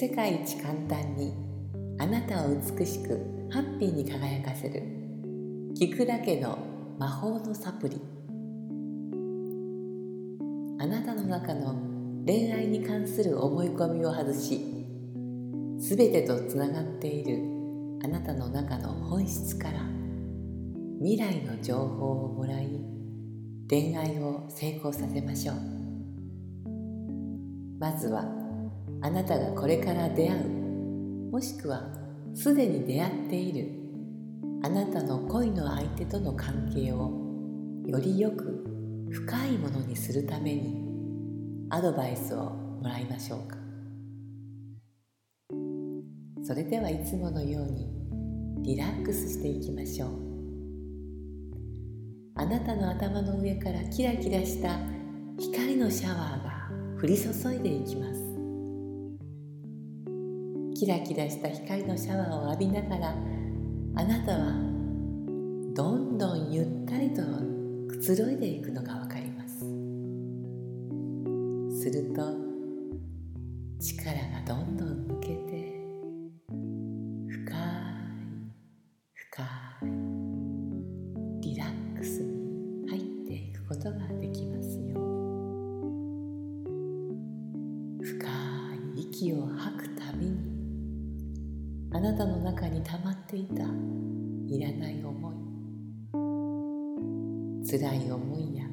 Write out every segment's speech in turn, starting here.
世界一簡単にあなたを美しくハッピーに輝かせる聞くだけの魔法のサプリ。あなたの中の恋愛に関する思い込みを外しすべてとつながっているあなたの中の本質から未来の情報をもらい恋愛を成功させましょう。まずはあなたがこれから出会う。もしくはすでに出会っている。あなたの恋の相手との関係をよりよく深いものにするためにアドバイスをもらいましょうか。それではいつものようにリラックスしていきましょう。あなたの頭の上からキラキラした光のシャワーが降り注いでいきます。キラキラした光のシャワーを浴びながらあなたはどんどんゆったりとくつろいでいくのがわかります。すると力がどんどん抜けてあなたの中に溜まっていたいらない思い辛い思いや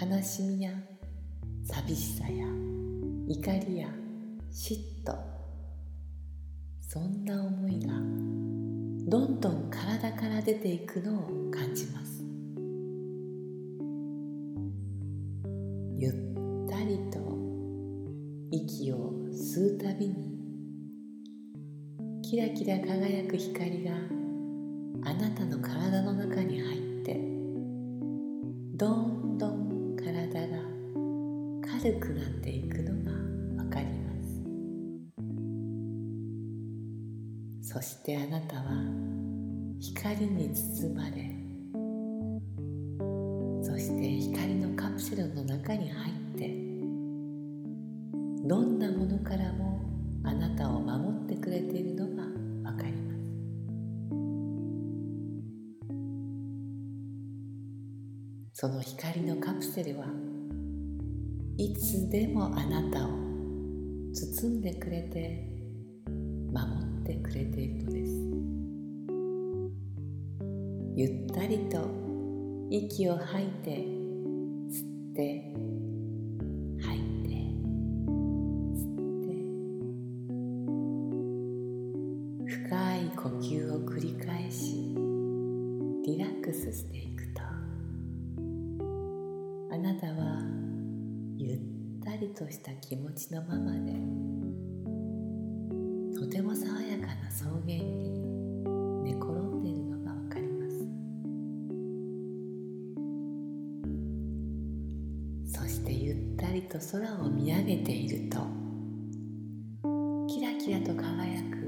悲しみや寂しさや怒りや嫉妬そんな思いがどんどん体から出ていくのを感じます。ゆったりと息を吸うたびにキラキラ輝く光があなたの体の中に入ってどんどん体が軽くなっていくのがわかります。そしてあなたは光に包まれそして光のカプセルの中に入ってその光のカプセルはいつでもあなたを包んでくれて守ってくれているのです。ゆったりと息を吐いて吸ってたりとした気持ちのままでとても爽やかな草原に寝転んでいるのがわかります。そしてゆったりと空を見上げているとキラキラと輝く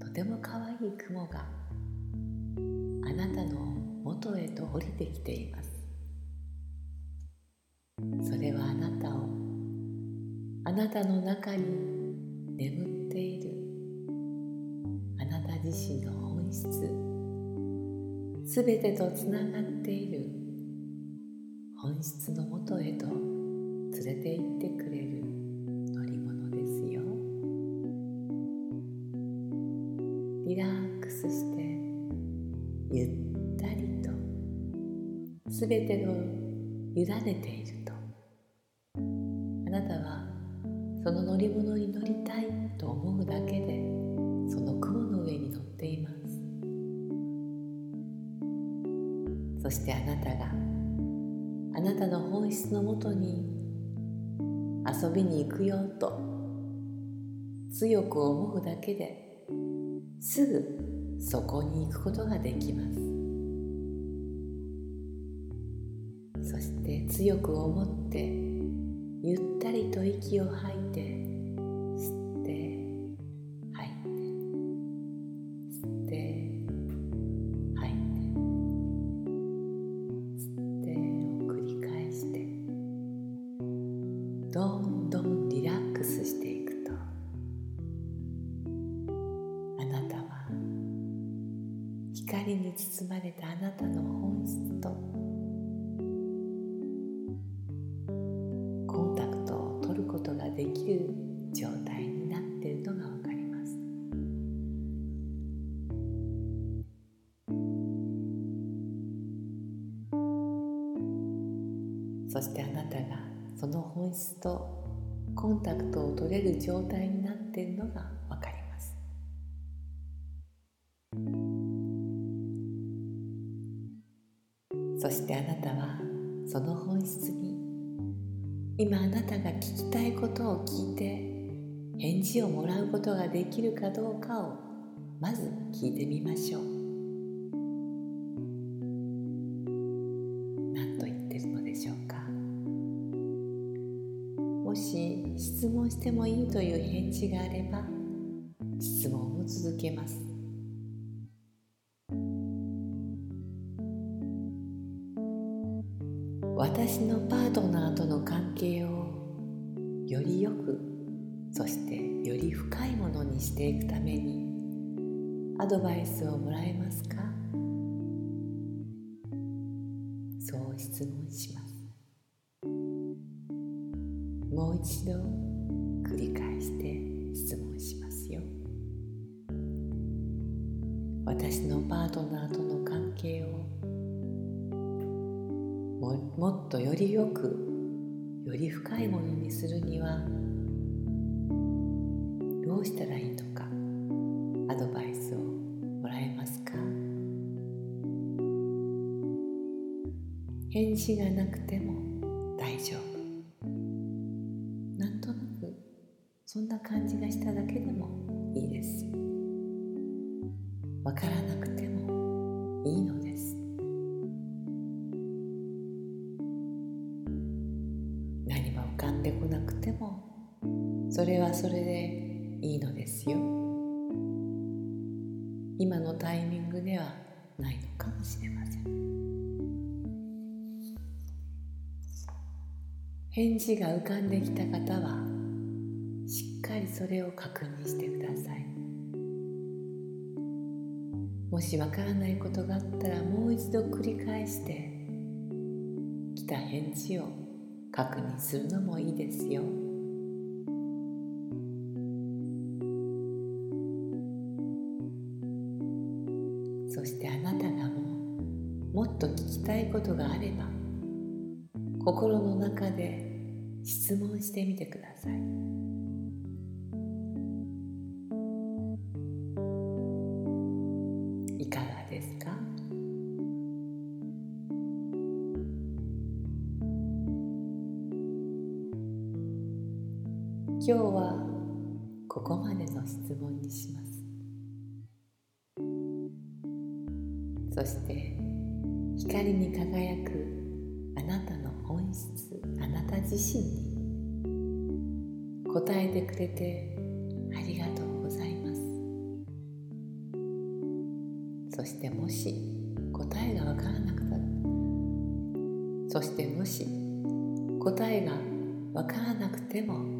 とても可愛い雲があなたの元へと降りてきています。なたの中に眠っている。あなた自身の本質。すべてとつながっている。本質のもとへと連れて行ってくれる。乗り物ですよ。リラックスしてゆったりとすべてを委ねていると。あなたはその乗り物に乗りたいと思うだけでその雲の上に乗っています。そしてあなたがあなたの本質のもとに遊びに行くよと強く思うだけですぐそこに行くことができます。そして強く思ってゆったりと息を吐いて吸って吐いて吸って吐いて吸ってを繰り返してどんどんリラックスしていくとあなたは光に包まれたあなたの質とコンタクトを取れる状態になっているのが分かります。そしてあなたはその本質に今あなたが聞きたいことを聞いて返事をもらうことができるかどうかをまず聞いてみましょう。してもいいという返事があれば質問を続けます。私のパートナーとの関係をよりよくそしてより深いものにしていくためにアドバイスをもらえますか？そう質問します。もう一度。私のパートナーとの関係をもっとよりよくより深いものにするにはどうしたらいいとかアドバイスをもらえますか？返事がなくてもかってこなくてもそれはそれでいいのですよ。今のタイミングではないのかもしれません。返事が浮かんできた方はしっかりそれを確認してください。もしわからないことがあったらもう一度繰り返して来た返事を確認するのもいいですよ。そしてあなたがももっと聞きたいことがあれば心の中で質問してみてください今日はここまでの質問にします。そして光に輝くあなたの本質あなた自身に答えてくれてありがとうございます。そしてもし答えがわからなくなる。そしてもし答えがわからなくても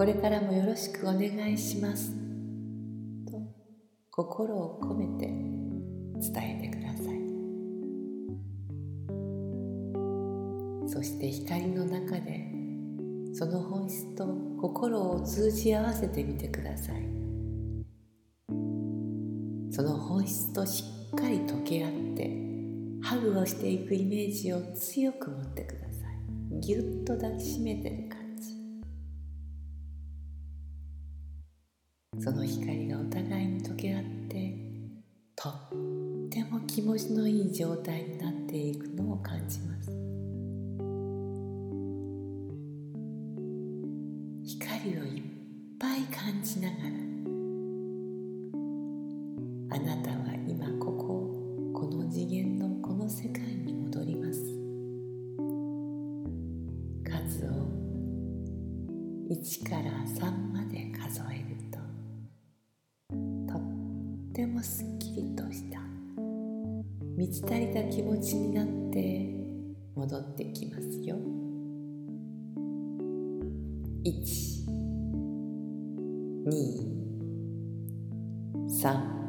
これからもよろしくお願いします。と心を込めて伝えてください。そして光の中でその本質と心を通じ合わせてみてください。その本質としっかり溶け合ってハグをしていくイメージを強く持ってください。ぎゅっと抱きしめてる感その光がお互いに溶け合ってとっても気持ちのいい状態になっていくのを感じます。光をいっぱい感じながらあなたは今こここの次元のこの世界に戻ります。数を1から3まで数えるてもすっきりとした満ち足りた気持ちになって戻ってきますよ。1 2 3